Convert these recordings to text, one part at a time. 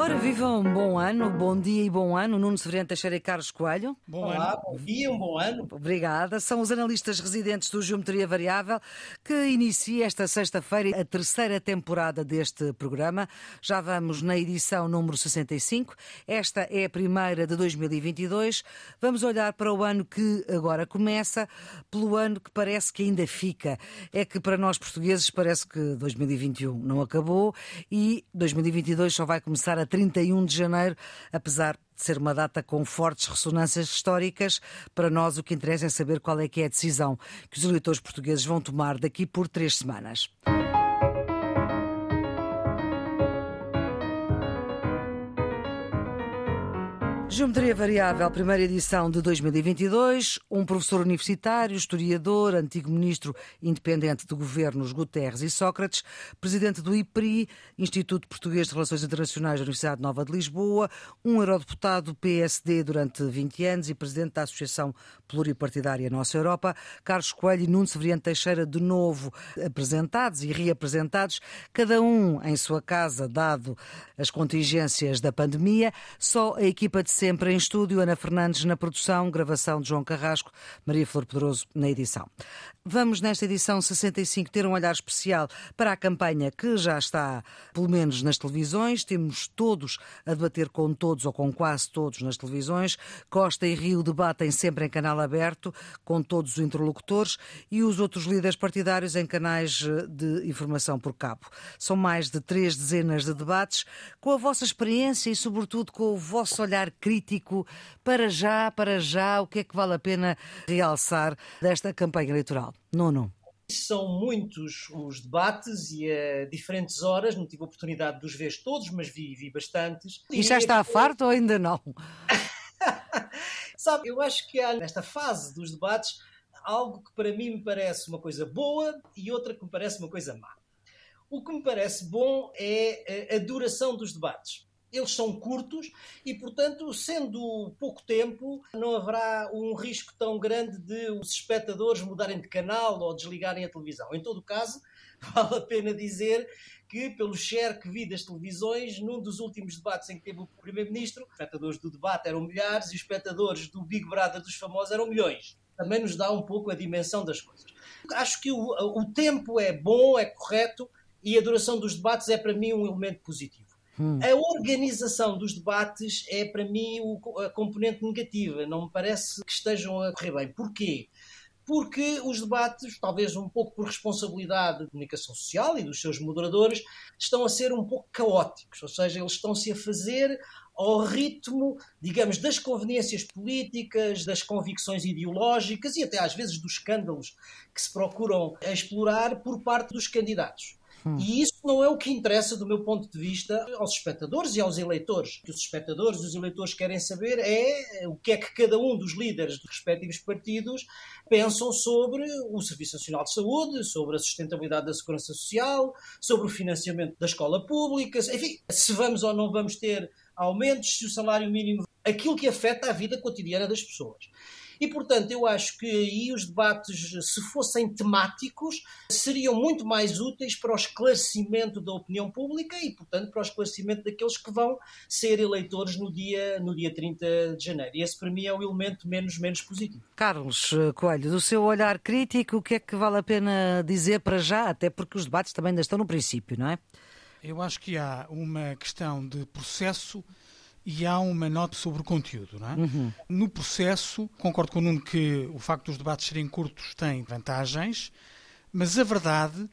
Ora, vivam um bom ano, bom dia e bom ano. Nuno Severino Teixeira e Carlos Coelho. Bom Olá, ano. bom dia, um bom ano. Obrigada. São os analistas residentes do Geometria Variável que inicia esta sexta-feira a terceira temporada deste programa. Já vamos na edição número 65. Esta é a primeira de 2022. Vamos olhar para o ano que agora começa, pelo ano que parece que ainda fica. É que para nós portugueses parece que 2021 não acabou e 2022 só vai começar a 31 de janeiro, apesar de ser uma data com fortes ressonâncias históricas, para nós o que interessa é saber qual é que é a decisão que os eleitores portugueses vão tomar daqui por três semanas. Geometria Variável, primeira edição de 2022. Um professor universitário, historiador, antigo ministro independente de governos Guterres e Sócrates, presidente do IPRI, Instituto Português de Relações Internacionais da Universidade Nova de Lisboa, um eurodeputado PSD durante 20 anos e presidente da Associação Pluripartidária Nossa Europa, Carlos Coelho e Nuno Severiano Teixeira, de novo apresentados e reapresentados, cada um em sua casa, dado as contingências da pandemia. Só a equipa de sempre em estúdio, Ana Fernandes na produção, gravação de João Carrasco, Maria Flor Pedroso na edição. Vamos, nesta edição 65, ter um olhar especial para a campanha que já está, pelo menos nas televisões. Temos todos a debater com todos ou com quase todos nas televisões. Costa e Rio debatem sempre em canal aberto, com todos os interlocutores e os outros líderes partidários em canais eh, de informação por cabo. São mais de três dezenas de debates, com a vossa experiência e, sobretudo, com o vosso olhar crítico para já, para já, o que é que vale a pena realçar desta campanha eleitoral. Nono. São muitos os debates e a diferentes horas, não tive a oportunidade de os ver todos, mas vi, vi bastantes. E já está que... farto ou ainda não? Sabe, eu acho que há nesta fase dos debates algo que para mim me parece uma coisa boa e outra que me parece uma coisa má. O que me parece bom é a duração dos debates eles são curtos e, portanto, sendo pouco tempo, não haverá um risco tão grande de os espectadores mudarem de canal ou desligarem a televisão. Em todo o caso, vale a pena dizer que, pelo share que vi das televisões, num dos últimos debates em que teve o Primeiro-Ministro, os espectadores do debate eram milhares e os espectadores do Big Brother dos famosos eram milhões. Também nos dá um pouco a dimensão das coisas. Acho que o, o tempo é bom, é correto e a duração dos debates é, para mim, um elemento positivo. Hum. A organização dos debates é, para mim, a componente negativa. Não me parece que estejam a correr bem. Porquê? Porque os debates, talvez um pouco por responsabilidade da comunicação social e dos seus moderadores, estão a ser um pouco caóticos, ou seja, eles estão-se a fazer ao ritmo, digamos, das conveniências políticas, das convicções ideológicas e até às vezes dos escândalos que se procuram explorar por parte dos candidatos. Hum. E isso não é o que interessa, do meu ponto de vista, aos espectadores e aos eleitores. O que os espectadores e os eleitores querem saber é o que é que cada um dos líderes dos respectivos partidos pensam sobre o Serviço Nacional de Saúde, sobre a sustentabilidade da segurança social, sobre o financiamento da escola pública, enfim, se vamos ou não vamos ter aumentos, se o salário mínimo, aquilo que afeta a vida cotidiana das pessoas. E, portanto, eu acho que aí os debates, se fossem temáticos, seriam muito mais úteis para o esclarecimento da opinião pública e, portanto, para o esclarecimento daqueles que vão ser eleitores no dia, no dia 30 de janeiro. E esse, para mim, é o elemento menos, menos positivo. Carlos Coelho, do seu olhar crítico, o que é que vale a pena dizer para já? Até porque os debates também ainda estão no princípio, não é? Eu acho que há uma questão de processo e há uma nota sobre o conteúdo. Não é? Uhum. No processo, concordo com o Nuno que o facto dos debates serem curtos tem vantagens, mas a verdade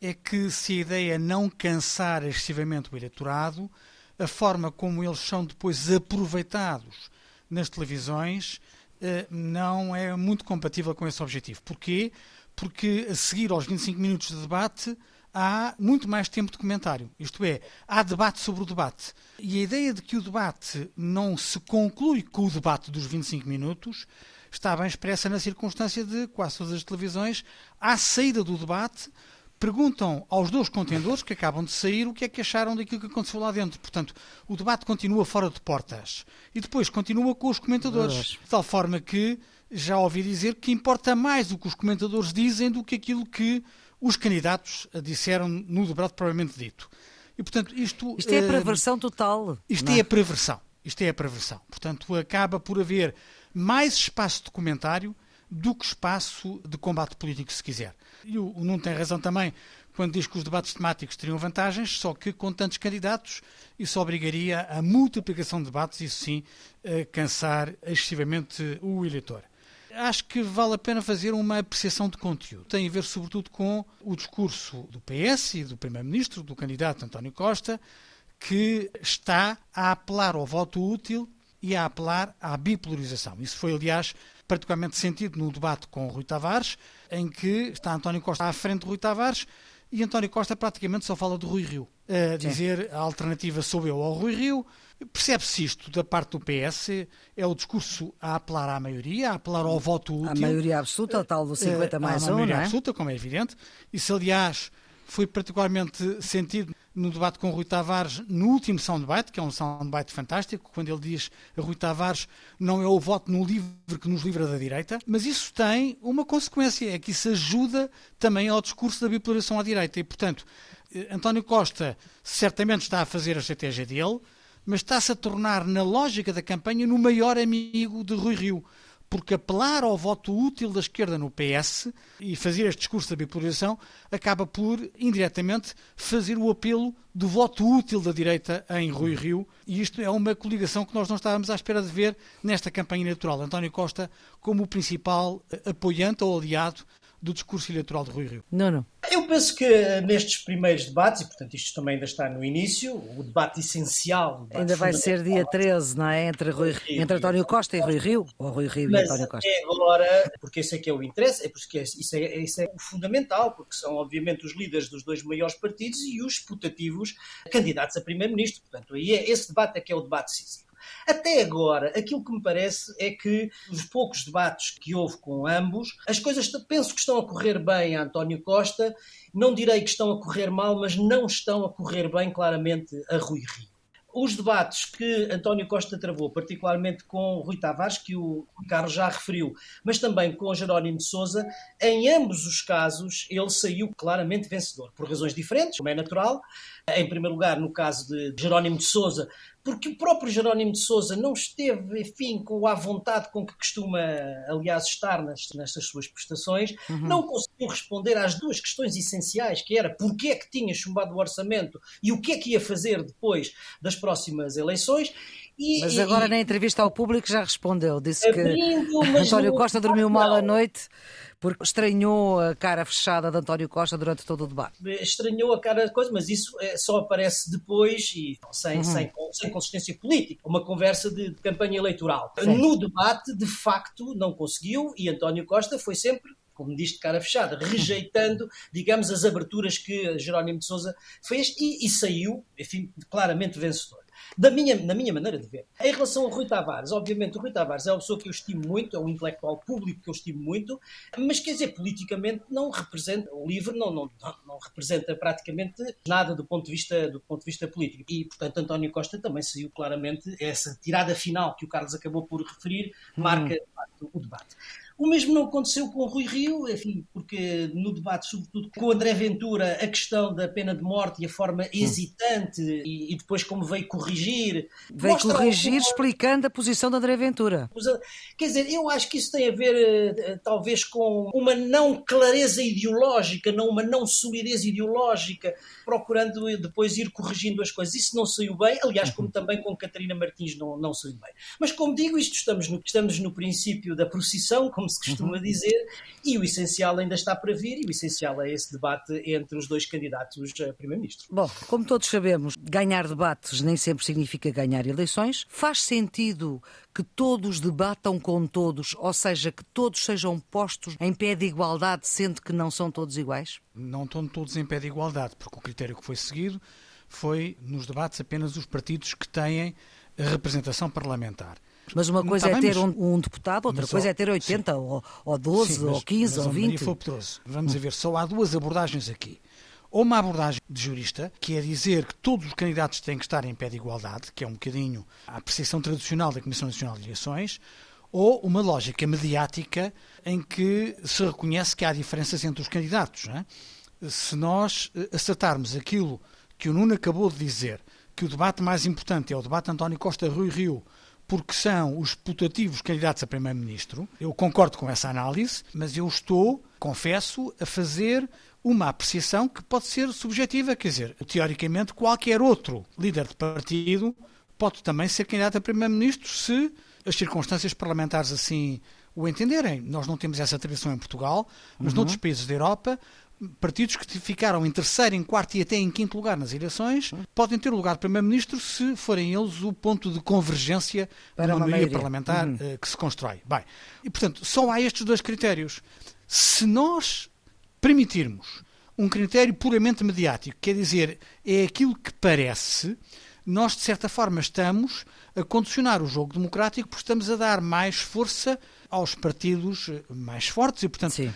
é que se a ideia é não cansar excessivamente o eleitorado, a forma como eles são depois aproveitados nas televisões eh, não é muito compatível com esse objetivo. Porquê? Porque a seguir aos 25 minutos de debate há muito mais tempo de comentário. Isto é, há debate sobre o debate. E a ideia de que o debate não se conclui com o debate dos 25 minutos está bem expressa na circunstância de quase todas as televisões, à saída do debate, perguntam aos dois contendores que acabam de sair o que é que acharam daquilo que aconteceu lá dentro. Portanto, o debate continua fora de portas. E depois continua com os comentadores. De tal forma que já ouvi dizer que importa mais o que os comentadores dizem do que aquilo que os candidatos disseram no debate propriamente dito. E, portanto, isto... Isto é a perversão total. Isto é? é a perversão. Isto é a perversão. Portanto, acaba por haver mais espaço de comentário do que espaço de combate político, se quiser. E o Nuno tem razão também quando diz que os debates temáticos teriam vantagens, só que com tantos candidatos isso obrigaria a multiplicação de debates, isso sim, a cansar excessivamente o eleitor. Acho que vale a pena fazer uma apreciação de conteúdo. Tem a ver, sobretudo, com o discurso do PS e do Primeiro-Ministro, do candidato António Costa, que está a apelar ao voto útil e a apelar à bipolarização. Isso foi, aliás, particularmente sentido no debate com Rui Tavares, em que está António Costa à frente de Rui Tavares e António Costa praticamente só fala de Rui Rio. A dizer a alternativa sou eu ao Rui Rio. Percebe-se isto da parte do PS? É o discurso a apelar à maioria, a apelar ao voto útil. A maioria absoluta, a tal do 50 mais 1, A maioria é? absoluta, como é evidente. Isso, aliás, foi particularmente sentido no debate com Rui Tavares, no último soundbite, que é um soundbite fantástico, quando ele diz a Rui Tavares não é o voto no livre que nos livra da direita, mas isso tem uma consequência, é que isso ajuda também ao discurso da bipolarização à direita e, portanto, eh, António Costa certamente está a fazer a estratégia dele, mas está-se a tornar, na lógica da campanha, no maior amigo de Rui Rio porque apelar ao voto útil da esquerda no PS e fazer este discurso da bipolarização acaba por, indiretamente, fazer o apelo do voto útil da direita em Rui Rio. E isto é uma coligação que nós não estávamos à espera de ver nesta campanha eleitoral. António Costa como o principal apoiante ou aliado do discurso eleitoral de Rui Rio. Não, não. Eu penso que eh, nestes primeiros debates, e portanto isto também ainda está no início, o debate essencial. O debate ainda vai ser dia 13, não é? Entre, Rui, entre António Costa e Rui Rio, ou Rui Rio Mas e António Costa. É agora, porque esse é que é o interesse, é porque isso é, isso é o fundamental, porque são obviamente os líderes dos dois maiores partidos e os putativos candidatos a primeiro-ministro. Portanto, aí é, esse debate é que é o debate decisivo. Até agora, aquilo que me parece é que os poucos debates que houve com ambos, as coisas penso que estão a correr bem a António Costa. Não direi que estão a correr mal, mas não estão a correr bem, claramente, a Rui Rio os debates que António Costa travou, particularmente com Rui Tavares, que o Carlos já referiu, mas também com Jerónimo de Souza, em ambos os casos ele saiu claramente vencedor, por razões diferentes, como é natural. Em primeiro lugar, no caso de Jerónimo de Souza, porque o próprio Jerónimo de Souza não esteve, enfim, com a vontade com que costuma, aliás, estar nestas suas prestações, uhum. não conseguiu responder às duas questões essenciais, que era porquê é que tinha chumbado o orçamento e o que é que ia fazer depois das próximas eleições. E, Mas agora e, na entrevista ao público já respondeu, disse que António Costa dormiu mal à noite porque estranhou a cara fechada de António Costa durante todo o debate. Estranhou a cara de coisa, mas isso é, só aparece depois e sem, uhum. sem, sem consistência política. Uma conversa de, de campanha eleitoral. Sim. No debate, de facto, não conseguiu e António Costa foi sempre como diz de cara fechada, rejeitando, digamos, as aberturas que Jerónimo de Sousa fez e, e saiu, enfim, claramente vencedor da minha, na minha maneira de ver. Em relação ao Rui Tavares, obviamente o Rui Tavares é uma pessoa que eu estimo muito, é um intelectual público que eu estimo muito, mas quer dizer, politicamente não representa, o livro não, não, não representa praticamente nada do ponto, de vista, do ponto de vista político. E, portanto, António Costa também saiu claramente, essa tirada final que o Carlos acabou por referir, marca hum. o debate. O mesmo não aconteceu com o Rui Rio, enfim, porque no debate, sobretudo com o André Ventura, a questão da pena de morte e a forma hesitante e, e depois como veio corrigir. Veio corrigir explicando a posição de André Ventura. Quer dizer, eu acho que isso tem a ver eh, talvez com uma não clareza ideológica, não uma não solidez ideológica, procurando depois ir corrigindo as coisas. Isso não saiu bem, aliás, como uhum. também com Catarina Martins não, não saiu bem. Mas como digo, isto estamos no, estamos no princípio da procissão, como se costuma uhum. dizer, e o essencial ainda está para vir, e o essencial é esse debate entre os dois candidatos a Primeiro-Ministro. Bom, como todos sabemos, ganhar debates nem sempre significa ganhar eleições. Faz sentido que todos debatam com todos, ou seja, que todos sejam postos em pé de igualdade, sendo que não são todos iguais? Não estão todos em pé de igualdade, porque o critério que foi seguido foi, nos debates, apenas os partidos que têm representação parlamentar. Mas uma coisa tá é ter um, um, deputado, outra mas coisa só, é ter 80 ou, ou 12 sim, mas, ou 15 mas, ou 20. Maria Vamos a ver, só há duas abordagens aqui. Ou uma abordagem de jurista, que é dizer que todos os candidatos têm que estar em pé de igualdade, que é um bocadinho a apreciação tradicional da Comissão Nacional de Eleições, ou uma lógica mediática em que se reconhece que há diferenças entre os candidatos. É? Se nós eh, acertarmos aquilo que o Nuno acabou de dizer, que o debate mais importante é o debate António Costa Rui Rio, porque são os putativos candidatos a primeiro-ministro. Eu concordo com essa análise, mas eu estou, confesso, a fazer uma apreciação que pode ser subjetiva, quer dizer, teoricamente qualquer outro líder de partido pode também ser candidato a primeiro-ministro se as circunstâncias parlamentares assim o entenderem. Nós não temos essa tradição em Portugal, mas uhum. noutros países da Europa, partidos que ficaram em terceiro, em quarto e até em quinto lugar nas eleições podem ter lugar de primeiro-ministro se forem eles o ponto de convergência para uma maioria, maioria parlamentar uhum. uh, que se constrói. Bem, e portanto, só há estes dois critérios. Se nós permitirmos um critério puramente mediático, quer dizer, é aquilo que parece, nós de certa forma estamos a condicionar o jogo democrático porque estamos a dar mais força aos partidos mais fortes e, portanto,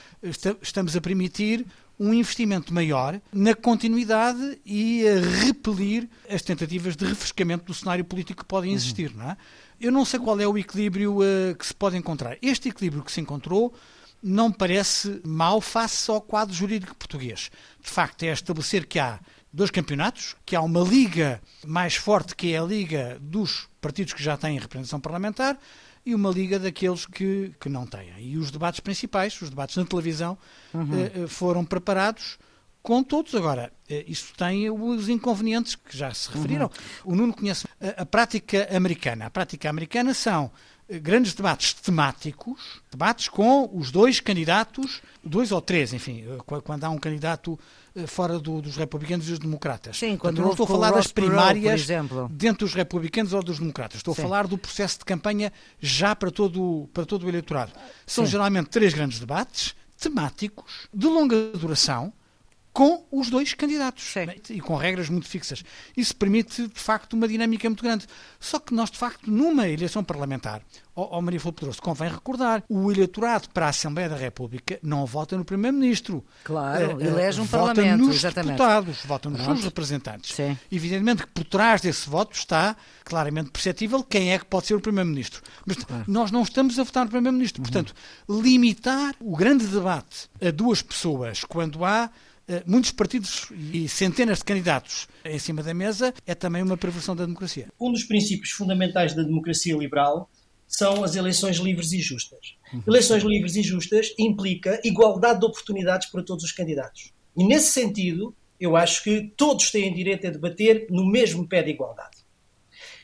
estamos a permitir um investimento maior na continuidade e a repelir as tentativas de refrescamento do cenário político que podem existir. Uhum. Não é? Eu não sei qual é o equilíbrio uh, que se pode encontrar. Este equilíbrio que se encontrou não parece mau face ao quadro jurídico português. De facto, é estabelecer que há dois campeonatos, que há uma liga mais forte, que é a liga dos partidos que já têm representação parlamentar, e uma liga daqueles que, que não têm. E os debates principais, os debates na televisão, uhum. Eh, foram preparados com todos. Agora, eh, isso tem os inconvenientes que já se referiram. Uhum. O Nuno conhece a, a prática americana. A prática americana são grandes debates temáticos, debates com os dois candidatos, dois ou três, enfim, eh, quando há um candidato eh, fora do, dos republicanos e dos democratas. Sim, quando não estou a falar das primárias dentro dos republicanos ou dos democratas. Estou Sim. a falar do processo de campanha já para todo, para todo o eleitorado. São Sim. geralmente três grandes debates temáticos, de longa duração, com os dois candidatos Sim. e com regras muito fixas. Isso permite, de facto, uma dinâmica muito grande. Só que nós, de facto, numa eleição parlamentar, ó, Maria Flor Pedroso, convém recordar, o eleitorado para a Assembleia da República não vota no Primeiro-Ministro. Claro, uh, elege um vota Parlamento, nos exatamente. deputados, vota nos seus representantes. Sim. Evidentemente que por trás desse voto está claramente perceptível quem é que pode ser o Primeiro-Ministro. Mas claro. nós não estamos a votar no Primeiro-Ministro. Uhum. Portanto, limitar o grande debate a duas pessoas quando há muitos partidos e centenas de candidatos em cima da mesa é também uma perversão da democracia. Um dos princípios fundamentais da democracia liberal são as eleições livres e justas. Eleições livres e justas implica igualdade de oportunidades para todos os candidatos. E nesse sentido, eu acho que todos têm direito a debater no mesmo pé de igualdade.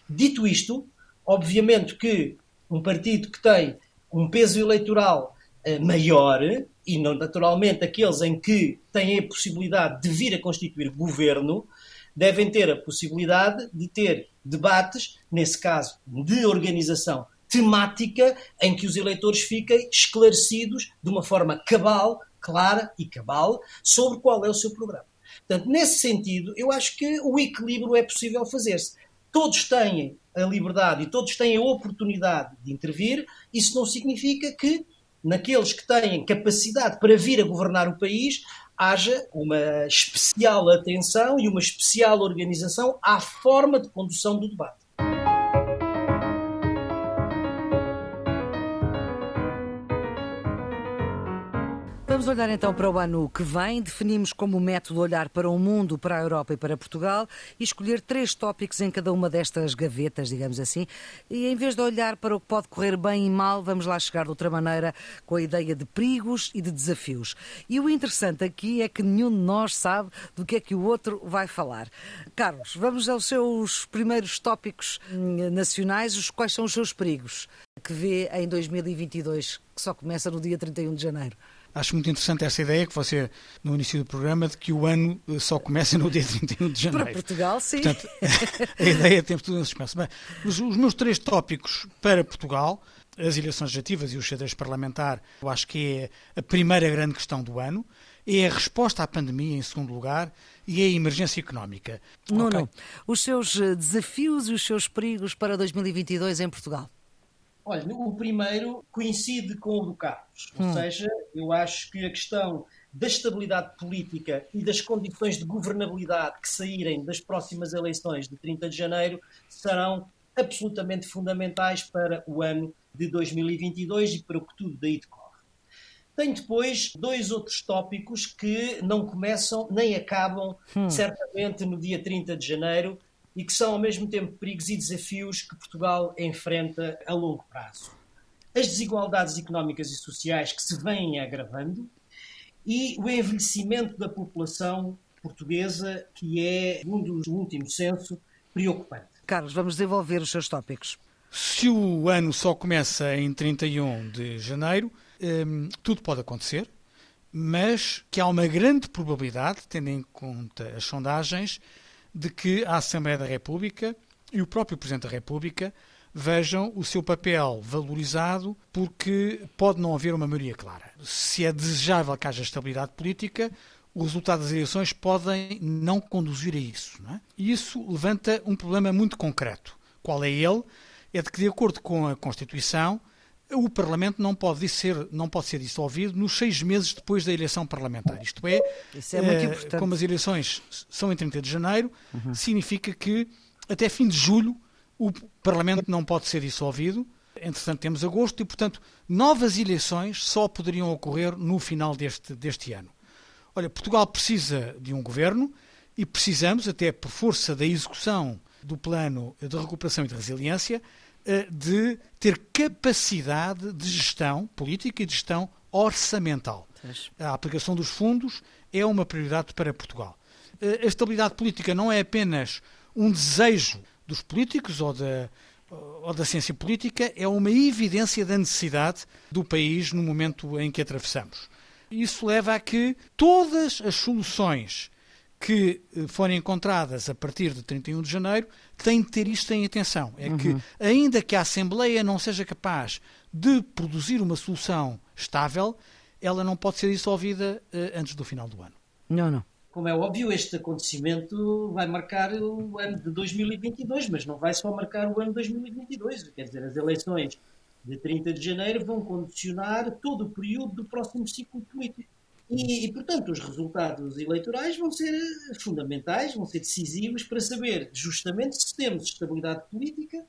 Dito isto, obviamente que um partido que tem um peso eleitoral uh, maior e naturalmente aqueles em que têm a possibilidade de vir a constituir governo, devem ter a possibilidade de ter debates, nesse caso de organização temática, em que os eleitores fiquem esclarecidos de uma forma cabal, clara e cabal sobre qual é o seu programa. Portanto, nesse sentido, eu acho que o equilíbrio é possível fazer-se. Todos têm a liberdade e todos têm a oportunidade de intervir, isso não significa que naqueles que têm capacidade para vir a governar o país, haja uma especial atenção e uma especial organização à forma de condução do debate. Vamos olhar então para o ano que vem. Definimos como método olhar para o mundo, para a Europa e para Portugal e escolher três tópicos em cada uma destas gavetas, digamos assim. E em vez de olhar para o que pode correr bem e mal, vamos lá chegar de outra maneira com a ideia de perigos e de desafios. E o interessante aqui é que nenhum de nós sabe do que é que o outro vai falar. Carlos, vamos aos seus primeiros tópicos hum, nacionais. Quais são os seus perigos que vê em 2022, que só começa no dia 31 de janeiro? Acho muito interessante essa ideia que você, no início do programa, de que o ano eh, só começa no dia 31 de janeiro. Para Portugal, sim. Portanto, a ideia tem tudo em suspenso. Bem, os, os meus três tópicos para Portugal, as eleições legislativas e o xadrez parlamentar, eu acho que é a primeira grande questão do ano. É a resposta à pandemia, em segundo lugar, e a emergência económica. Nuno, okay. os seus eh, desafios e os seus perigos para 2022 em Portugal? Olha, o primeiro coincide com o do Carlos, ou hum. seja, eu acho que a questão da estabilidade política e das condições de governabilidade que saírem das próximas eleições de 30 de janeiro serão absolutamente fundamentais para o ano de 2022 e para o que tudo daí decorre. Tem depois dois outros tópicos que não começam nem acabam, hum. certamente, no dia 30 de janeiro e que são, ao mesmo tempo, perigos e desafios que Portugal enfrenta a longo prazo. As desigualdades económicas e sociais que se vêm agravando e o envelhecimento da população portuguesa, que é, segundo o último censo, preocupante. Carlos, vamos desenvolver os seus tópicos. Se o ano só começa em 31 de janeiro, hum, tudo pode acontecer, mas que há uma grande probabilidade, tendo em conta as sondagens, de que a Assembleia da República e o próprio Presidente da República vejam o seu papel valorizado, porque pode não haver uma maioria clara. Se é desejável que haja estabilidade política, o resultado das eleições podem não conduzir a isso. Não é? E isso levanta um problema muito concreto. Qual é ele? É de que, de acordo com a Constituição, o Parlamento não pode ser, não pode ser dissolvido nos seis meses depois da eleição parlamentar. Isto é, é importante. como as eleições são em 30 de janeiro, uhum. significa que até fim de julho o Parlamento não pode ser dissolvido. Entretanto, temos agosto e, portanto, novas eleições só poderiam ocorrer no final deste, deste ano. Olha, Portugal precisa de um governo e precisamos, até por força da execução do plano de recuperação e de resiliência, eh, de ter capacidade de gestão política e de gestão orçamental. A aplicação dos fundos é uma prioridade para Portugal. Eh, a estabilidade política não é apenas um desejo dos políticos ou da, ou da ciência política, é uma evidência da necessidade do país no momento em que atravessamos. Isso leva a que todas as soluções que eh, forem encontradas a partir de 31 de janeiro têm de ter isto em atenção. É uhum. que, ainda que a Assembleia não seja capaz de produzir uma solução estável, ela não pode ser dissolvida uh, antes do final do ano. Não, não. Como é óbvio, este acontecimento vai marcar o ano de 2022, mas não vai só marcar o ano de 2022. Quer dizer, as eleições de 30 de janeiro vão condicionar todo o período do próximo ciclo político. E, e, portanto, os resultados eleitorais vão ser fundamentais, vão ser decisivos para saber justamente se temos estabilidade política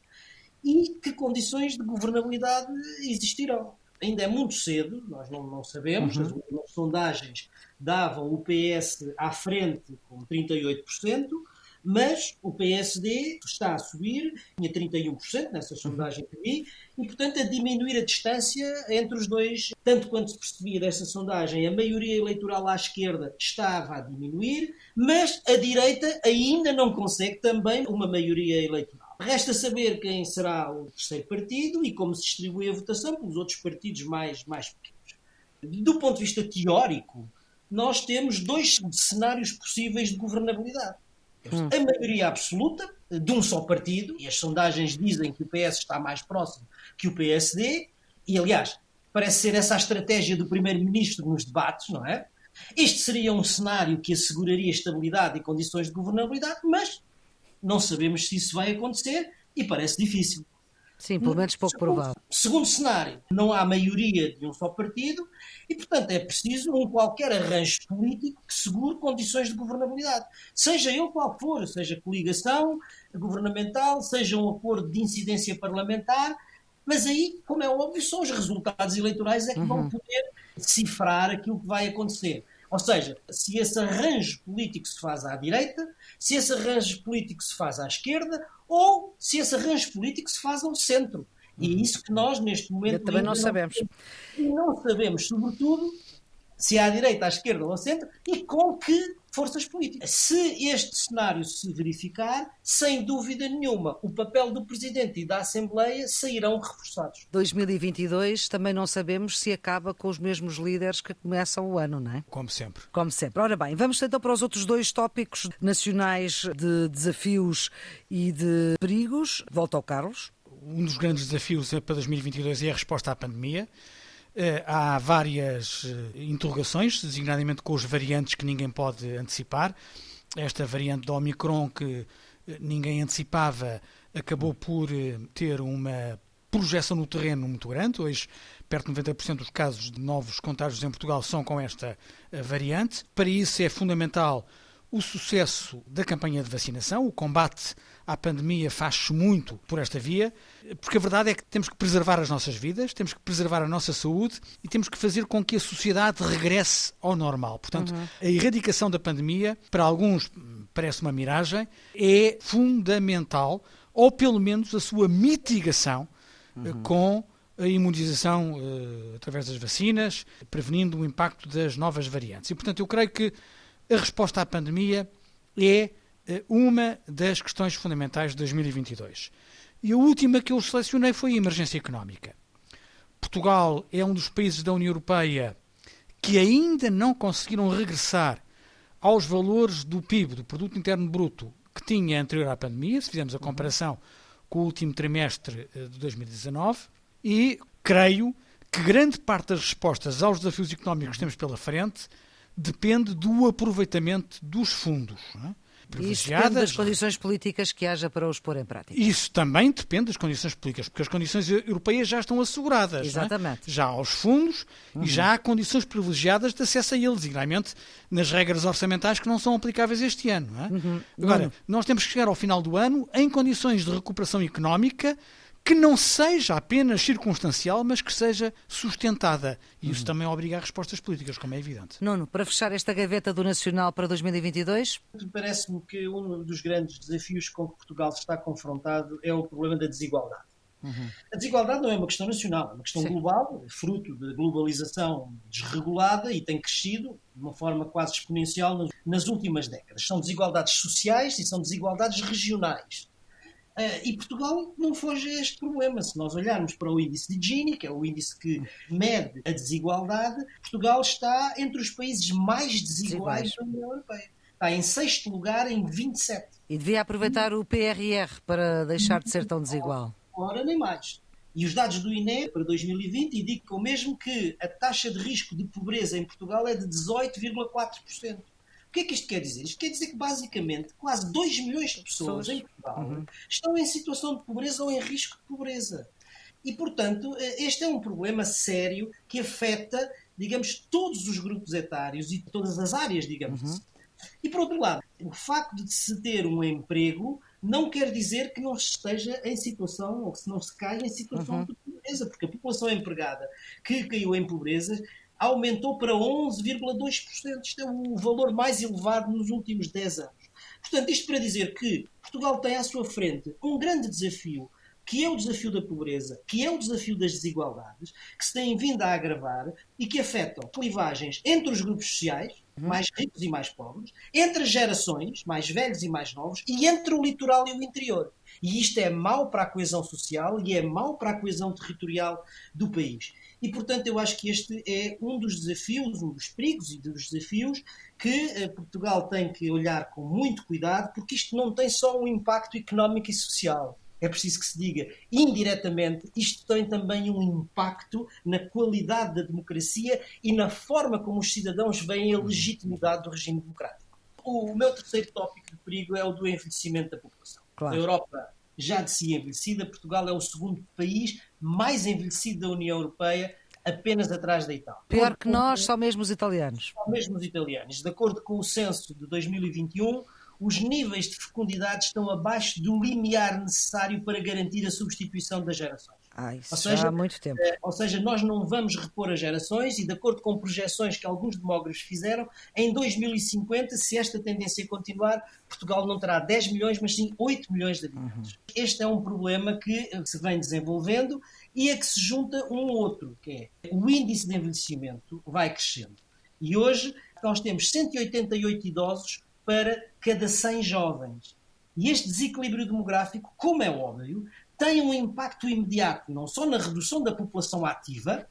e que condições de governabilidade existirão. Ainda é muito cedo, nós não, não sabemos, uhum. as últimas sondagens davam o PS à frente com 38%, mas o PSD está a subir, tinha 31% nessa sondagem que vi, e portanto a diminuir a distância entre os dois, tanto quanto se percebia dessa sondagem, a maioria eleitoral à esquerda estava a diminuir, mas a direita ainda não consegue também uma maioria eleitoral. Resta saber quem será o terceiro partido e como se distribui a votação pelos outros partidos mais, mais pequenos. Do ponto de vista teórico, nós temos dois cenários possíveis de governabilidade. Hum. A maioria absoluta de um só partido, e as sondagens dizem que o PS está mais próximo que o PSD, e aliás, parece ser essa a estratégia do Primeiro-Ministro nos debates, não é? Este seria um cenário que asseguraria estabilidade e condições de governabilidade, mas não sabemos se isso vai acontecer e parece difícil. Sim, pelo menos pouco segundo, provável. Segundo cenário, não há maioria de um só partido e, portanto, é preciso um qualquer arranjo político que segure condições de governabilidade. Seja ele qual for, seja coligação governamental, seja um acordo de incidência parlamentar, mas aí, como é óbvio, são os resultados eleitorais é que uhum. vão poder cifrar aquilo que vai acontecer. Ou seja, se esse arranjo político se faz à direita, se esse arranjo político se faz à esquerda, ou se esse arranjo político se faz ao centro. E é isso que nós, neste momento. também não sabemos. E não sabemos, sobretudo, se é à direita, à esquerda ou ao centro, e com que forças políticas. Se este cenário se verificar, sem dúvida nenhuma, o papel do Presidente e da Assembleia sairão reforçados. 2022 também não sabemos se acaba com os mesmos líderes que começam o ano, não é? Como sempre. Como sempre. Ora bem, vamos então para os outros dois tópicos nacionais de desafios e de perigos. Volta ao Carlos. Um dos grandes desafios para 2022 é a resposta à pandemia. Eh, há várias eh, interrogações, designadamente com os variantes que ninguém pode antecipar. Esta variante do Omicron que eh, ninguém antecipava acabou por ter uma projeção no terreno muito grande. Hoje, perto de 90% dos casos de novos contágios em Portugal são com esta variante. Para isso é fundamental o sucesso da campanha de vacinação, o combate à pandemia faz-se muito por esta via, porque a verdade é que temos que preservar as nossas vidas, temos que preservar a nossa saúde e temos que fazer com que a sociedade regresse ao normal. Portanto, uhum. a erradicação da pandemia, para alguns parece uma miragem, é fundamental, ou pelo menos a sua mitigação eh, uhum. com a imunização uh, através das vacinas, prevenindo o impacto das novas variantes. E, portanto, eu creio que a resposta à pandemia é uh, uma das questões fundamentais de 2022. E a última que eu selecionei foi a emergência económica. Portugal é um dos países da União Europeia que ainda não conseguiram regressar aos valores do PIB, do Produto Interno Bruto, que tinha anterior à pandemia, se fizermos a comparação com o último trimestre eh, de 2019, e creio que grande parte das respostas aos desafios económicos que temos pela frente depende do aproveitamento dos fundos. É? Isso depende das condições políticas que haja para os pôr em prática. Isso também depende das condições políticas, porque as condições europeias já estão asseguradas. É? Exatamente. É? Já há os fundos uhum. e já há condições privilegiadas de acesso a eles, designadamente nas regras orçamentais que não são aplicáveis este ano. É? Uhum. Agora, uhum. nós temos que chegar ao final do ano em condições de recuperação económica que não seja apenas circunstancial, mas que seja sustentada. E isso uhum. também obriga a respostas políticas, como é evidente. Nuno, para fechar esta gaveta do Nacional para 2022? Parece-me que um dos grandes desafios com que Portugal está confrontado é o problema da desigualdade. Uhum. A desigualdade não é uma questão nacional, é uma questão Sim. global, fruto da globalização desregulada e tem crescido de uma forma quase exponencial nas últimas décadas. São desigualdades sociais e são desigualdades regionais. Uh, e Portugal não foge a este problema. Se nós olharmos para o índice de Gini, que é o índice que mede a desigualdade, Portugal está entre os países mais desiguais da União Europeia. Está em sexto lugar em 27. E devia aproveitar o PRR para deixar de ser tão desigual. Ora, nem mais. E os dados do INE para 2020 indicam mesmo que a taxa de risco de pobreza em Portugal é de 18,4%. O que é que isto quer dizer? Isto quer dizer que, basicamente, quase 2 milhões de pessoas em Portugal uhum. estão em situação de pobreza ou em risco de pobreza. E, portanto, eh, este é um problema sério que afeta, digamos, todos os grupos etários e todas as áreas, digamos uhum. assim. E, por outro lado, o facto de se ter um emprego não quer dizer que não se esteja em situação, ou que não se caia em situação uhum. de pobreza, porque a população empregada que caiu em pobreza aumentou para 11,2%. Isto é o valor mais elevado nos últimos 10 anos. Portanto, isto para dizer que Portugal tem à sua frente um grande desafio, que é o desafio da pobreza, que é o desafio das desigualdades, que se têm vindo a agravar e que afetam clivagens entre os grupos sociais, uhum. mais ricos e mais pobres, entre as gerações, mais velhos e mais novos, e entre o litoral e o interior. E isto é mau para a coesão social e é mau para a coesão territorial do país. E, portanto, eu acho que este é um dos desafios, um dos perigos e dos desafios que eh, Portugal tem que olhar com muito cuidado, porque isto não tem só um impacto económico e social. É preciso que se diga, indiretamente, isto tem também um impacto na qualidade da democracia e na forma como os cidadãos veem a legitimidade do regime democrático. O meu terceiro tópico de perigo é o do envelhecimento da população. Claro. A Europa já de si envelhecida, Portugal é o segundo país mais envelhecido da União Europeia, apenas atrás da Itália. Pior que nós, só mesmo os italianos. Só mesmo os italianos. De acordo com o censo de 2021, os níveis de fecundidade estão abaixo do limiar necessário para garantir a substituição das gerações. Ah, isso ou seja, há muito tempo. Eh, ou seja, nós não vamos repor as gerações e, de acordo com projeções que alguns demógrafos fizeram, em 2050, se esta tendência continuar, Portugal não terá 10 milhões, mas sim 8 milhões de habitantes. Uhum. Este é um problema que se vem desenvolvendo e a que se junta um outro, que é o índice de envelhecimento vai crescendo. E hoje nós temos 188 idosos para cada 100 jovens. E este desequilíbrio demográfico, como é óbvio, tem um impacto imediato não só na redução da população ativa,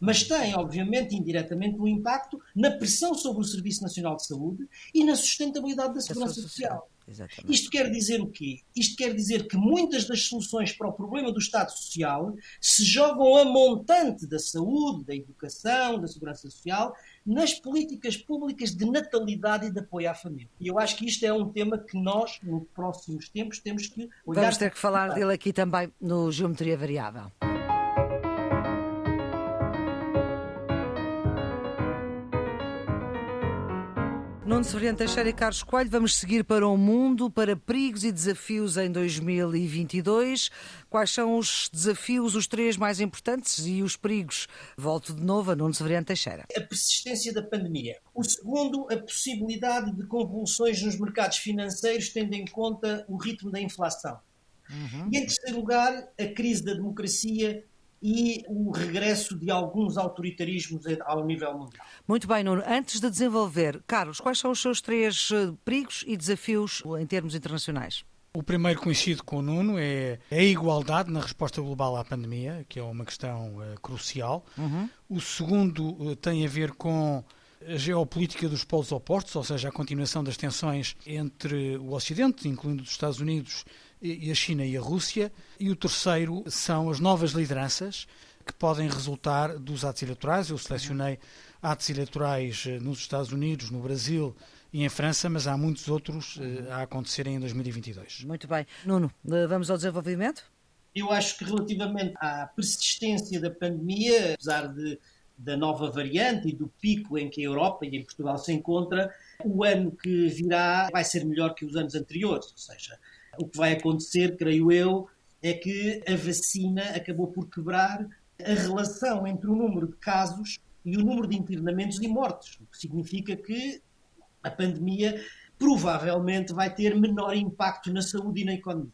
mas tem, obviamente, indiretamente um impacto na pressão sobre o Serviço Nacional de Saúde e na sustentabilidade da segurança social. Exatamente. Isto quer dizer o quê? Isto quer dizer que muitas das soluções para o problema do Estado Social se jogam a montante da saúde, da educação, da segurança social, nas políticas públicas de natalidade e de apoio à família. E eu acho que isto é um tema que nós, nos próximos tempos, temos que olhar. Vamos ter que falar dele aqui também no Geometria Variável. Nuno Severiano Teixeira e Carlos Coelho, vamos seguir para o mundo, para perigos e desafios em 2022. Quais são os desafios, os três mais importantes e os perigos? Volto de novo a Nuno Severiano Teixeira. A persistência da pandemia. O segundo, a possibilidade de convulsões nos mercados financeiros, tendo em conta o ritmo da inflação. Uhum. E em terceiro lugar, a crise da democracia e o regresso de alguns autoritarismos ao nível mundial. Muito bem, Nuno. Antes de desenvolver, Carlos, quais são os seus três eh, perigos e desafios em termos internacionais? O primeiro coincido com o Nuno é a igualdade na resposta global à pandemia, que é uma questão uh, crucial. Uhum. O segundo uh, tem a ver com a geopolítica dos polos opostos, ou seja, a continuação das tensões entre o Ocidente, incluindo os Estados Unidos e a China e a Rússia. E o terceiro são as novas lideranças que podem resultar dos atos eleitorais. Eu selecionei atos eleitorais eh, nos Estados Unidos, no Brasil e em França, mas há muitos outros eh, a acontecerem em 2022. Muito bem. Nuno, eh, vamos ao desenvolvimento? Eu acho que relativamente à persistência da pandemia, apesar de, da nova variante e do pico em que a Europa e em Portugal se encontra, o ano que virá vai ser melhor que os anos anteriores, ou seja, o que vai acontecer, creio eu, é que a vacina acabou por quebrar a relação entre o número de casos e o número de internamentos e mortes, o que significa que a pandemia provavelmente vai ter menor impacto na saúde e na economia.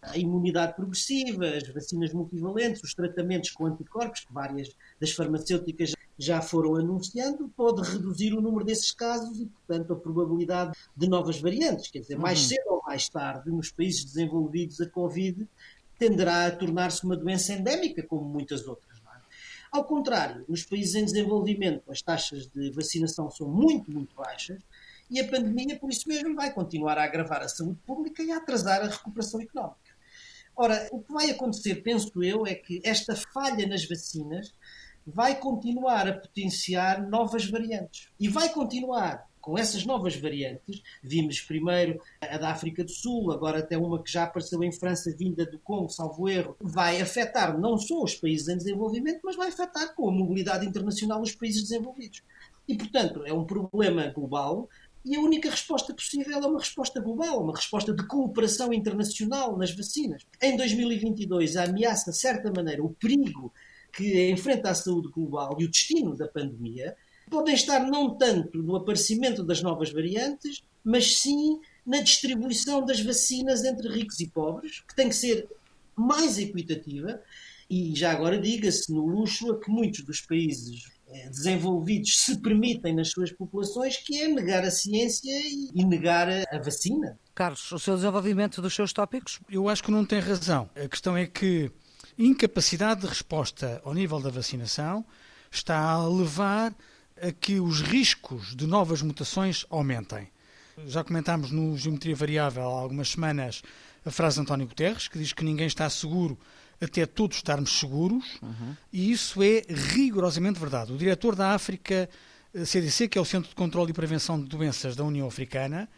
A imunidade progressiva, as vacinas multivalentes, os tratamentos com anticorpos, que várias das farmacêuticas já foram anunciando, pode reduzir o número desses casos e, portanto, a probabilidade de novas variantes. Quer dizer, mais uhum. cedo ou mais tarde, nos países desenvolvidos, a Covid tenderá a tornar-se uma doença endémica, como muitas outras. É? Ao contrário, nos países em desenvolvimento, as taxas de vacinação são muito, muito baixas e a pandemia, por isso mesmo, vai continuar a agravar a saúde pública e a atrasar a recuperação económica. Ora, o que vai acontecer, penso eu, é que esta falha nas vacinas vai continuar a potenciar novas variantes. E vai continuar com essas novas variantes. Vimos primeiro a da África do Sul, agora até uma que já apareceu em França, vinda do Congo, salvo erro, vai afetar não só os países em desenvolvimento, mas vai afetar com a mobilidade internacional os países desenvolvidos. E, portanto, é um problema global, e a única resposta possível é uma resposta global, uma resposta de cooperação internacional nas vacinas. Em 2022, a ameaça, de certa maneira, o perigo que enfrenta a saúde global e o destino da pandemia podem estar não tanto no aparecimento das novas variantes, mas sim na distribuição das vacinas entre ricos e pobres, que tem que ser mais equitativa. E já agora diga-se no luxo a que muitos dos países eh, desenvolvidos se permitem nas suas populações, que é negar a ciência e negar a vacina. Carlos, o seu desenvolvimento dos seus tópicos? Eu acho que não tem razão. A questão é que incapacidade de resposta ao nível da vacinação está a levar a que os riscos de novas mutações aumentem. Já comentámos no Geometria Variável há algumas semanas a frase de António Guterres, que diz que ninguém está seguro até todos estarmos seguros, uhum. e isso é rigorosamente verdade. O diretor da África CDC, eh, que é o Centro de Controlo e Prevenção de Doenças da União Africana,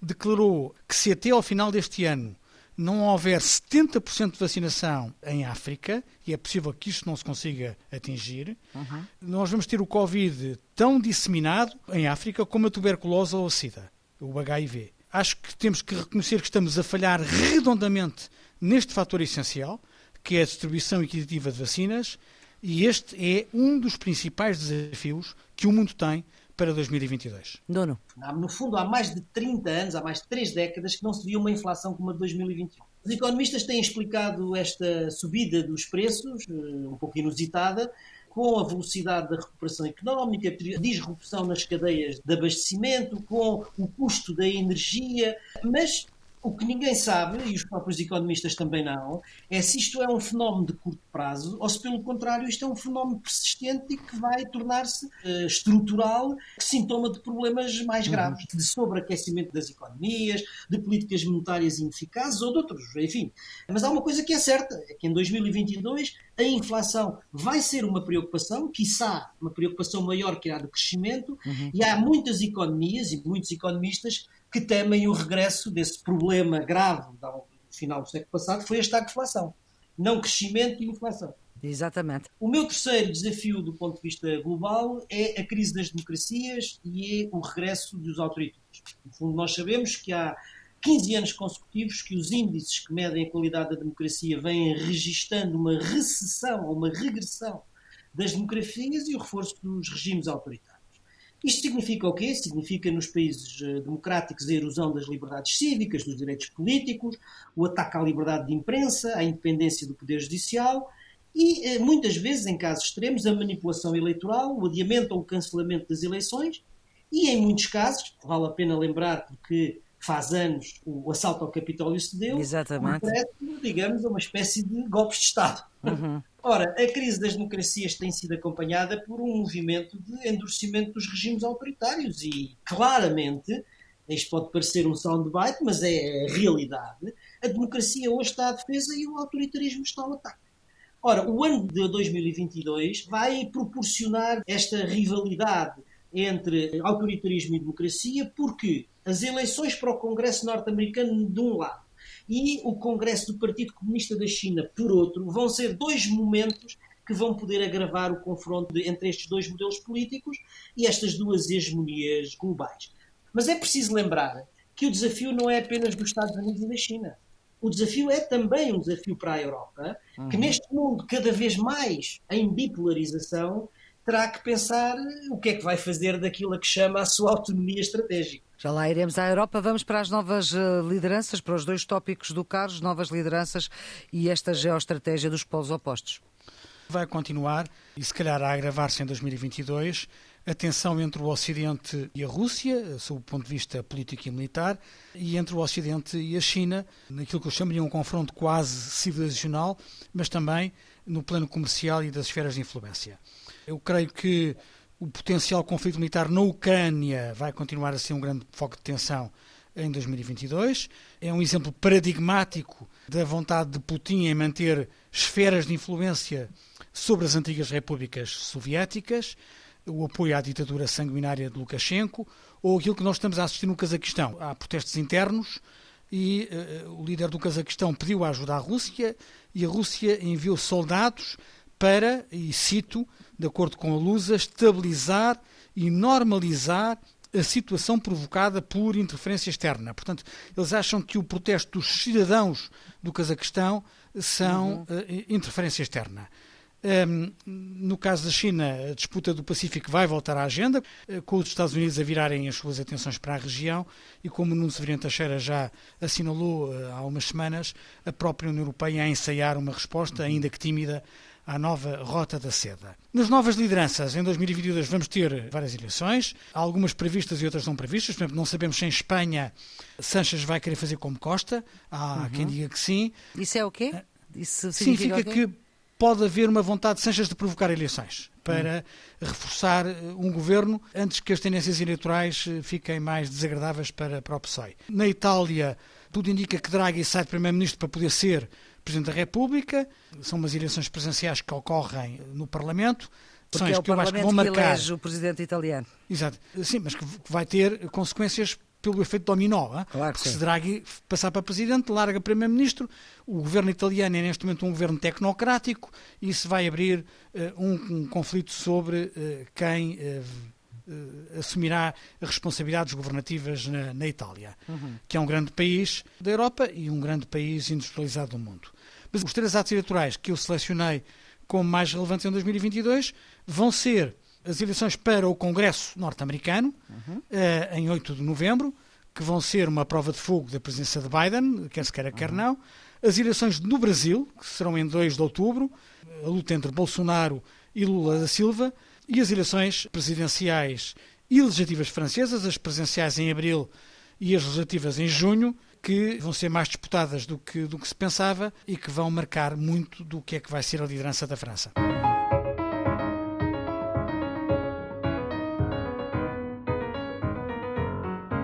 declarou que se até ao final deste ano não houver 70% de vacinação em África, e é possível que isso não se consiga atingir, uhum. nós vamos ter o Covid tão disseminado em África como a tuberculose ou a SIDA, o HIV. Acho que temos que reconhecer que estamos a falhar redondamente neste fator essencial, que é a distribuição equitativa de vacinas, e este é um dos principais desafios que o mundo tem para 2022? Dono. No fundo, há mais de 30 anos, há mais de 3 décadas, que não se viu uma inflação como a de 2021. Os economistas têm explicado esta subida dos preços, eh, um pouco inusitada, com a velocidade da recuperação económica, a disrupção nas cadeias de abastecimento, com o custo da energia, mas o que ninguém sabe, e os próprios economistas também não, é se isto é um fenómeno de curto prazo ou se, pelo contrário, isto é um fenómeno persistente e que vai tornar-se uh, estrutural, sintoma de problemas mais uhum. graves, uhum. de sobreaquecimento das economias, de políticas monetárias ineficazes ou de outros, enfim. Mas há uma coisa que é certa, é que em 2022 a inflação vai ser uma preocupação, quiçá uma preocupação maior que a do crescimento, uhum. e há muitas economias e muitos economistas que temem o regresso desse problema grave do final do século passado, foi a estagflação. Não crescimento e inflação. Exatamente. O meu terceiro desafio do ponto de vista global é a crise das democracias e é o regresso dos autoritários. No fundo, nós sabemos que há 15 anos consecutivos que os índices que medem a qualidade da democracia vêm registando uma recessão ou uma regressão das democracias e o reforço dos regimes autoritários. Isto significa o quê? Significa nos países eh, democráticos a erosão das liberdades cívicas, dos direitos políticos, o ataque à liberdade de imprensa, à independência do Poder Judicial e, eh, muitas vezes, em casos extremos, a manipulação eleitoral, o adiamento ou o cancelamento das eleições e, em muitos casos, vale a pena lembrar porque faz anos o assalto ao Capitólio se deu, Exatamente. Digamos, a uma espécie de golpes de Estado. Uhum. Ora, a crise das democracias tem sido acompanhada por um movimento de endurecimento dos regimes autoritários e, claramente, isto pode parecer um soundbite, mas é a realidade, a democracia hoje está à defesa e o autoritarismo está ao ataque. Ora, o ano de 2022 vai proporcionar esta rivalidade entre autoritarismo e democracia, porque as eleições para o Congresso norte-americano, de um lado, e o Congresso do Partido Comunista da China, por outro, vão ser dois momentos que vão poder agravar o confronto entre estes dois modelos políticos e estas duas hegemonias globais. Mas é preciso lembrar que o desafio não é apenas dos Estados Unidos e da China. O desafio é também um desafio para a Europa, uhum. que neste mundo cada vez mais em bipolarização terá que pensar o que é que vai fazer daquilo a que chama a sua autonomia estratégica. Já lá iremos à Europa. Vamos para as novas eh, lideranças, para os dois tópicos do Carlos, novas lideranças e esta geoestratégia dos polos opostos. Vai continuar e se calhar a agravar-se em 2022 a tensão entre o Ocidente e a Rússia, sob o ponto de vista político e militar, e entre o Ocidente e a China, naquilo que eu chamaria um confronto quase civilizacional, mas também no plano comercial e das esferas de influência. Eu creio que o potencial conflito militar na Ucrânia vai continuar a ser um grande foco de tensão em 2022. É um exemplo paradigmático da vontade de Putin em manter esferas de influência sobre as antigas repúblicas soviéticas, o apoio à ditadura sanguinária de Lukashenko, ou aquilo que nós estamos a assistir no Cazaquistão. Há protestos internos e uh, o líder do Cazaquistão pediu a ajuda à Rússia e a Rússia enviou soldados para, e cito, de acordo com a Lusa, estabilizar e normalizar a situação provocada por interferência externa. Portanto, eles acham que o protesto dos cidadãos do Cazaquistão são uhum. uh, interferência externa. Um, no caso da China, a disputa do Pacífico vai voltar à agenda, uh, com os Estados Unidos a virarem as suas atenções para a região e, como Nuno Severino Teixeira já assinalou uh, há umas semanas, a própria União Europeia a ensaiar uma resposta, ainda que tímida, à nova Rota da Seda. Nas novas lideranças, em 2022 vamos ter várias eleições, algumas previstas e outras não previstas. Por exemplo, não sabemos se em Espanha Sanches vai querer fazer como Costa. Há uhum. quem diga que sim. Isso é o quê? Isso significa, significa que pode haver uma vontade de Sanches de provocar eleições para reforçar eh, um governo antes que as tendências eleitorais eh, fiquem mais desagradáveis para, para o PSOE. Na Itália, tudo indica que Draghi sai de primeiro-ministro para poder ser Presidente da República, são umas eleições presenciais que ocorrem no Parlamento. Porque é o que Parlamento que, vão marcar... elege o Presidente italiano. Exato. Sim, mas que vai ter consequências pelo efeito dominó. Claro se Draghi passar para Presidente, larga Primeiro-Ministro, o governo italiano é neste momento um governo tecnocrático e isso vai abrir uh, um, um, conflito sobre uh, quem uh, assumirá responsabilidades governativas na, na Itália, uhum. que é um grande país da Europa e um grande país industrializado do mundo. Mas os três atos eleitorais que eu selecionei como mais relevantes em 2022 vão ser as eleições para o Congresso norte-americano, uhum. uh, em 8 de novembro, que vão ser uma prova de fogo da presença de Biden, quer se queira, quer uhum. não. As eleições no Brasil, que serão em 2 de outubro, a luta entre Bolsonaro e Lula da Silva, e as eleições presidenciais e legislativas francesas, as presidenciais em abril e as legislativas em junho, que vão ser mais disputadas do que, do que se pensava e que vão marcar muito do que é que vai ser a liderança da França.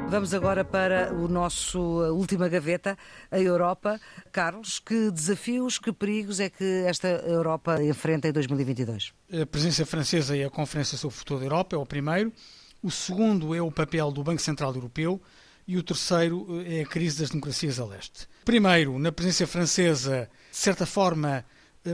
Vamos agora para o nosso última gaveta, a Europa. Carlos, que desafios, que perigos é que esta Europa enfrenta em 2022? A presença francesa e a Conferência sobre o Futuro da Europa é o primeiro. O segundo é o papel do Banco Central Europeu e o terceiro eh, é a crise das democracias a leste. Primeiro, na presença francesa, de certa forma,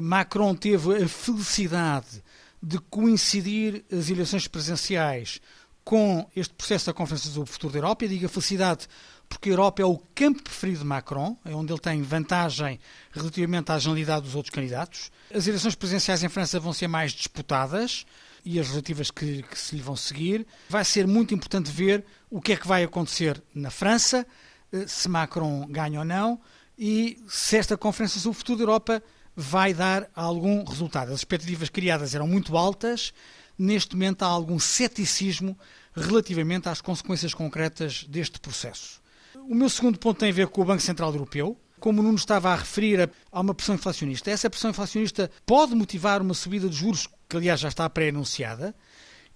Macron teve a felicidade de coincidir as eleições presenciais com este processo da Conferência sobre o Futuro da Europa. Eu digo a felicidade porque a Europa é o campo preferido de Macron, é onde ele tem vantagem relativamente à generalidade dos outros candidatos. As eleições presidenciais em França vão ser mais disputadas e as relativas que, que, se lhe vão seguir. Vai ser muito importante ver o que é que vai acontecer na França, eh, se Macron ganha ou não, e se esta Conferência sobre o Futuro da Europa vai dar algum resultado. As expectativas criadas eram muito altas, neste momento há algum ceticismo relativamente às consequências concretas deste processo. O meu segundo ponto tem a ver com o Banco Central Europeu. Como o Nuno estava a referir a uma pressão inflacionista, essa pressão inflacionista pode motivar uma subida de juros, que aliás já está pré-anunciada,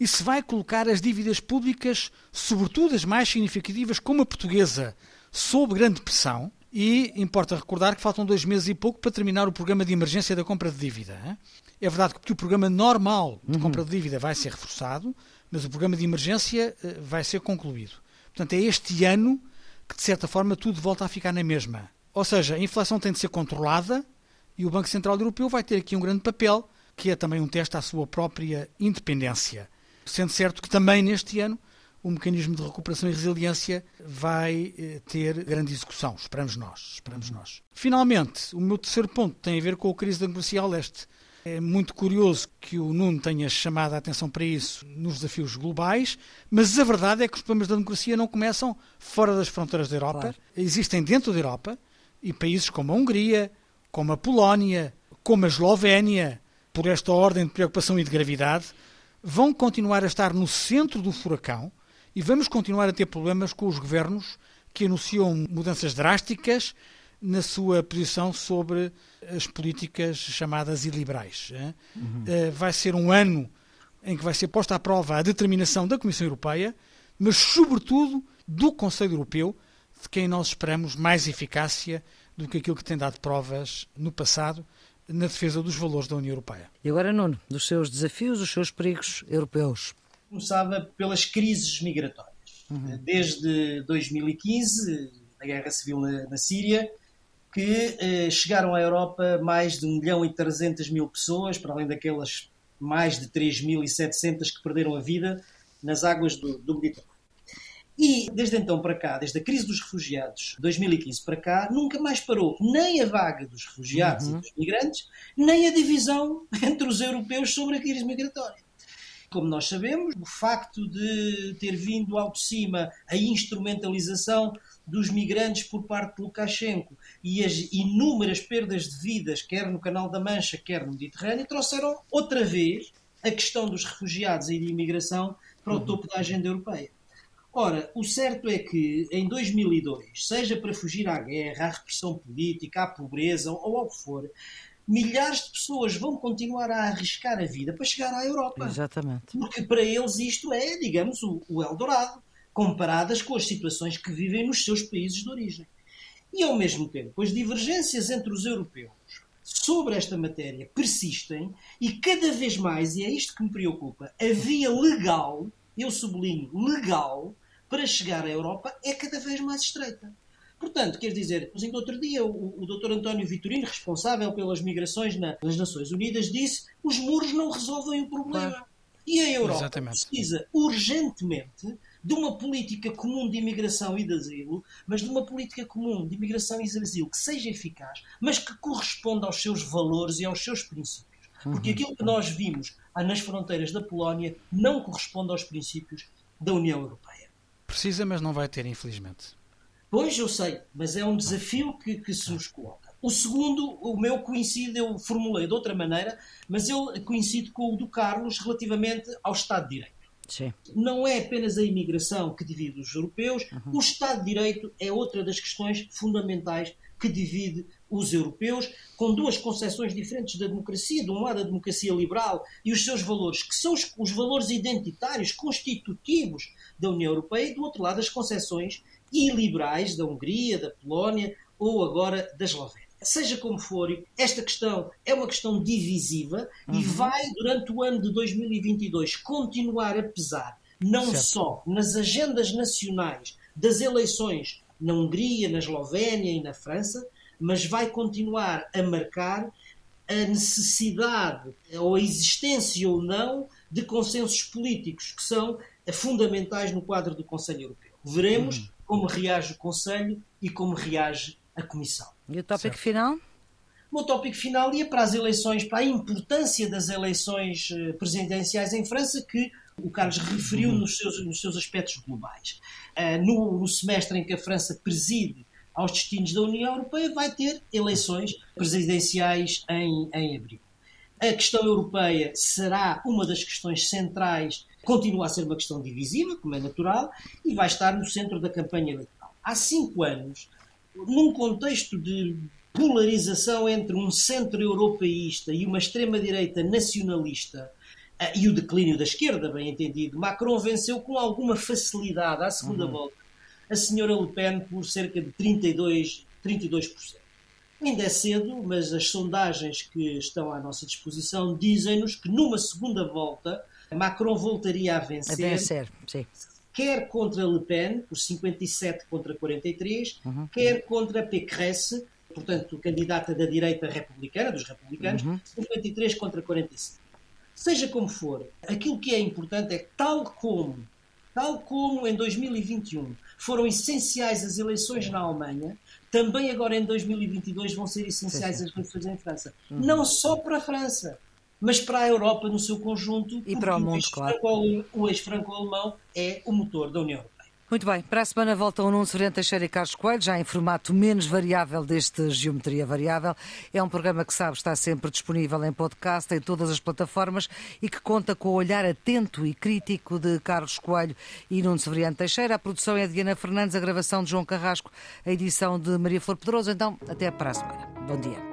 e se vai colocar as dívidas públicas, sobretudo as mais significativas, como a portuguesa, sob grande pressão. E importa recordar que faltam dois meses e pouco para terminar o programa de emergência da compra de dívida. É verdade que o programa normal de uhum. compra de dívida vai ser reforçado, mas o programa de emergência eh, vai ser concluído. Portanto, é este ano que, de certa forma, tudo volta a ficar na mesma. Ou seja, a inflação tem de ser controlada e o Banco Central Europeu vai ter aqui um grande papel, que é também um teste à sua própria independência. Sendo certo que também neste ano o mecanismo de recuperação e resiliência vai eh, ter grande execução, esperamos nós, esperamos nós. Finalmente, o meu terceiro ponto tem a ver com a crise da democracia ao leste. É muito curioso que o Nuno tenha chamado a atenção para isso nos desafios globais, mas a verdade é que os problemas da democracia não começam fora das fronteiras da Europa, claro. existem dentro da Europa e países como a Hungria, como a Polónia, como a Eslovénia, por esta ordem de preocupação e de gravidade, vão continuar a estar no centro do furacão e vamos continuar a ter problemas com os governos que anunciam mudanças drásticas na sua posição sobre as políticas chamadas iliberais. Uhum. Vai ser um ano em que vai ser posta à prova a determinação da Comissão Europeia, mas, sobretudo, do Conselho Europeu, de quem nós esperamos mais eficácia do que aquilo que tem dado provas no passado na defesa dos valores da União Europeia. E agora, Nuno, dos seus desafios, os seus perigos europeus. Começava pelas crises migratórias. Uhum. Desde 2015, a guerra civil na, na Síria, que eh, chegaram à Europa mais de 1 milhão e 300 mil pessoas, para além daquelas mais de 3.700 que perderam a vida nas águas do, do Mediterrâneo. E desde então para cá, desde a crise dos refugiados, 2015 para cá, nunca mais parou nem a vaga dos refugiados uhum. e dos migrantes, nem a divisão entre os europeus sobre a crise migratória. Como nós sabemos, o facto de ter vindo ao de cima a instrumentalização dos migrantes por parte de Lukashenko e as inúmeras perdas de vidas, quer no Canal da Mancha, quer no Mediterrâneo, trouxeram outra vez a questão dos refugiados e de imigração para o uhum. topo da agenda europeia. Ora, o certo é que em 2002, seja para fugir à guerra, à repressão política, à pobreza ou ao que for, milhares de pessoas vão continuar a arriscar a vida para chegar à Europa. Exatamente. Porque para eles isto é, digamos, o, o Eldorado, comparadas com as situações que vivem nos seus países de origem. E ao mesmo tempo, as divergências entre os europeus sobre esta matéria persistem e cada vez mais, e é isto que me preocupa, a via legal, eu sublinho legal, para chegar à Europa é cada vez mais estreita. Portanto, quer dizer, ainda outro dia o, o Dr. António Vitorino, responsável pelas migrações na, nas Nações Unidas, disse os muros não resolvem o problema. Claro. E a Europa Exatamente. precisa urgentemente de uma política comum de imigração e de asilo, mas de uma política comum de imigração e de asilo que seja eficaz, mas que corresponda aos seus valores e aos seus princípios. Porque uhum. aquilo que nós vimos nas fronteiras da Polónia não corresponde aos princípios da União Europeia. Precisa, mas não vai ter, infelizmente. Pois, eu sei, mas é um desafio que, que se nos coloca. O segundo, o meu coincide, eu formulei de outra maneira, mas eu coincido com o do Carlos relativamente ao Estado de Direito. Sim. Não é apenas a imigração que divide os europeus, uhum. o Estado de Direito é outra das questões fundamentais que divide os europeus, com duas concepções diferentes da democracia. De um lado, a democracia liberal e os seus valores, que são os, os valores identitários, constitutivos da União Europeia, e do outro lado, as concepções iliberais da Hungria, da Polónia ou agora da Eslovénia. Seja como for, esta questão é uma questão divisiva uhum. e vai, durante o ano de 2022, continuar a pesar não certo. só nas agendas nacionais das eleições na Hungria, na Eslovénia e na França, mas vai continuar a marcar a necessidade ou a existência ou não de consensos políticos que são fundamentais no quadro do Conselho Europeu. Veremos uhum. como reage o Conselho e como reage a Comissão. E o tópico certo. final? O meu tópico final ia para as eleições, para a importância das eleições eh, presidenciais em França, que o Carlos referiu uhum. nos seus, nos seus aspectos globais. Uh, no, no semestre em que a França preside aos destinos da União Europeia, vai ter eleições presidenciais em, em abril. A questão europeia será uma das questões centrais, continua a ser uma questão divisiva, como é natural, e vai estar no centro da campanha eleitoral. Há cinco anos, num contexto de polarização entre um centro-europeísta e uma extrema-direita nacionalista, eh, e o declínio da esquerda, bem entendido, Macron venceu com alguma facilidade à segunda uhum. volta a senhora Le Pen por cerca de 32%. 32%. Ainda é cedo, mas as sondagens que estão à nossa disposição dizem-nos que numa segunda volta Macron voltaria a vencer. A vencer, sim. Quer contra Le Pen, por 57 contra 43, uhum. quer contra Pécresse, portanto, candidata da direita republicana, dos republicanos, uhum. 53 contra 45. Seja como for, aquilo que é importante é que, tal como, tal como em 2021 foram essenciais as eleições na Alemanha, também agora em 2022 vão ser essenciais sim, sim. as eleições em França. Uhum. Não só para a França, mas para a Europa no seu conjunto. E para o mundo, claro. O ex-franco-alemão é o motor da União. Muito bem, para a semana voltam Nuno Severino Teixeira e Carlos Coelho, já em formato menos variável deste Geometria Variável. É um programa que sabe está sempre disponível em podcast, em todas as plataformas e que conta com o olhar atento e crítico de Carlos Coelho e Nuno Severino Teixeira. A produção é de Diana Fernandes, a gravação de João Carrasco, a edição de Maria Flor Pedroso. Então, até para a semana. Bom dia.